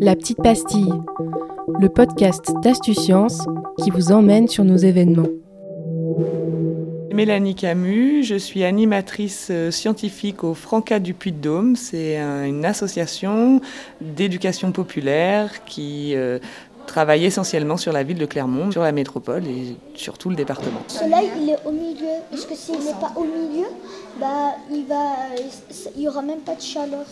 La petite pastille, le podcast d'Astucience qui vous emmène sur nos événements. Mélanie Camus, je suis animatrice euh, scientifique au Franca du Puy-de-Dôme. C'est une association d'éducation populaire qui euh, travaille essentiellement sur la ville de Clermont, sur la métropole et sur tout le département. Le soleil, il est au milieu. Parce que s'il n'est pas au milieu, bah, il n'y aura même pas de chaleur.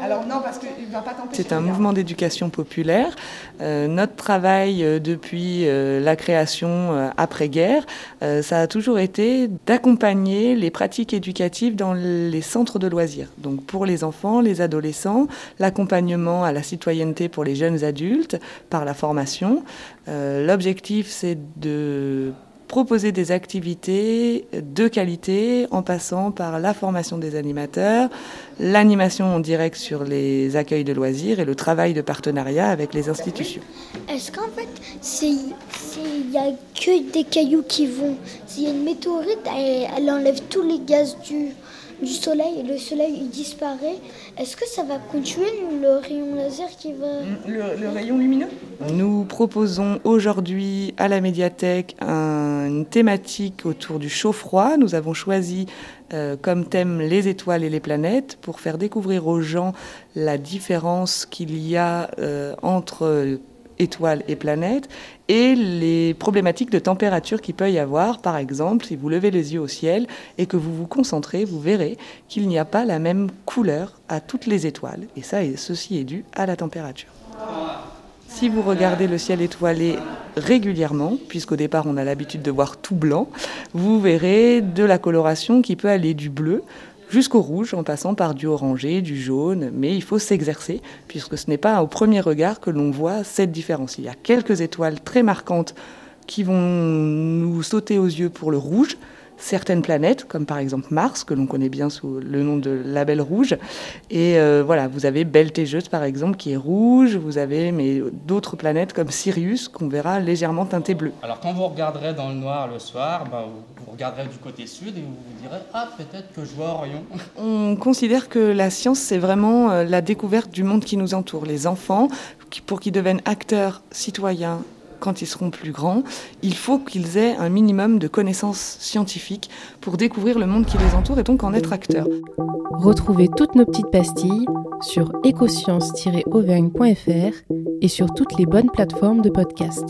Alors non, parce qu'il va pas C'est un mouvement d'éducation populaire. Euh, notre travail euh, depuis euh, la création après-guerre, ça a toujours été d'accompagner les pratiques éducatives dans les centres de loisirs. Donc pour les enfants, les adolescents, l'accompagnement à la citoyenneté pour les jeunes adultes par la formation. L'objectif, c'est de proposer des activités de qualité en passant par la formation des animateurs, l'animation en direct sur les accueils de loisirs et le travail de partenariat avec les institutions. Il n'y a que des cailloux qui vont. S'il y a une météorite, elle enlève tous les gaz du, du soleil et le soleil il disparaît, est-ce que ça va continuer le rayon laser qui va... Mm, le, rayon lumineux? Nous proposons aujourd'hui à la médiathèque une thématique autour du chaud-froid. Nous avons choisi euh, comme thème les étoiles et les planètes pour faire découvrir aux gens la différence qu'il y a euh, entre étoiles et planètes, et les problématiques de température qu'il peut y avoir. Par exemple, si vous levez les yeux au ciel et que vous vous concentrez, vous verrez qu'il n'y a pas la même couleur à toutes les étoiles. Et ça, ceci est dû à la température. Si vous regardez le ciel étoilé régulièrement, puisqu'au départ on a l'habitude de voir tout blanc, vous verrez de la coloration qui peut aller du bleu jusqu'au rouge en passant par du orangé, du jaune, mais il faut s'exercer puisque ce n'est pas au premier regard que l'on voit cette différence. Il y a quelques étoiles très marquantes qui vont nous sauter aux yeux pour le rouge, certaines planètes, comme par exemple Mars, que l'on connaît bien sous le nom de label rouge. Et euh, voilà, vous avez Beltégeuse, par exemple, qui est rouge. Vous avez mais d'autres planètes comme Sirius, qu'on verra légèrement teintée bleu. Alors quand vous regarderez dans le noir le soir, ben, vous, regarderez du côté sud et vous vous direz Ah, peut-être que je vois Orion. On considère que la science, c'est vraiment euh, la découverte du monde qui nous entoure. Les enfants, pour qu'ils deviennent acteurs, citoyens, quand ils seront plus grands, il faut qu'ils aient un minimum de connaissances scientifiques pour découvrir le monde qui les entoure et donc en être acteurs. Retrouvez toutes nos petites pastilles sur écosciences-auvergne.fr et sur toutes les bonnes plateformes de podcast.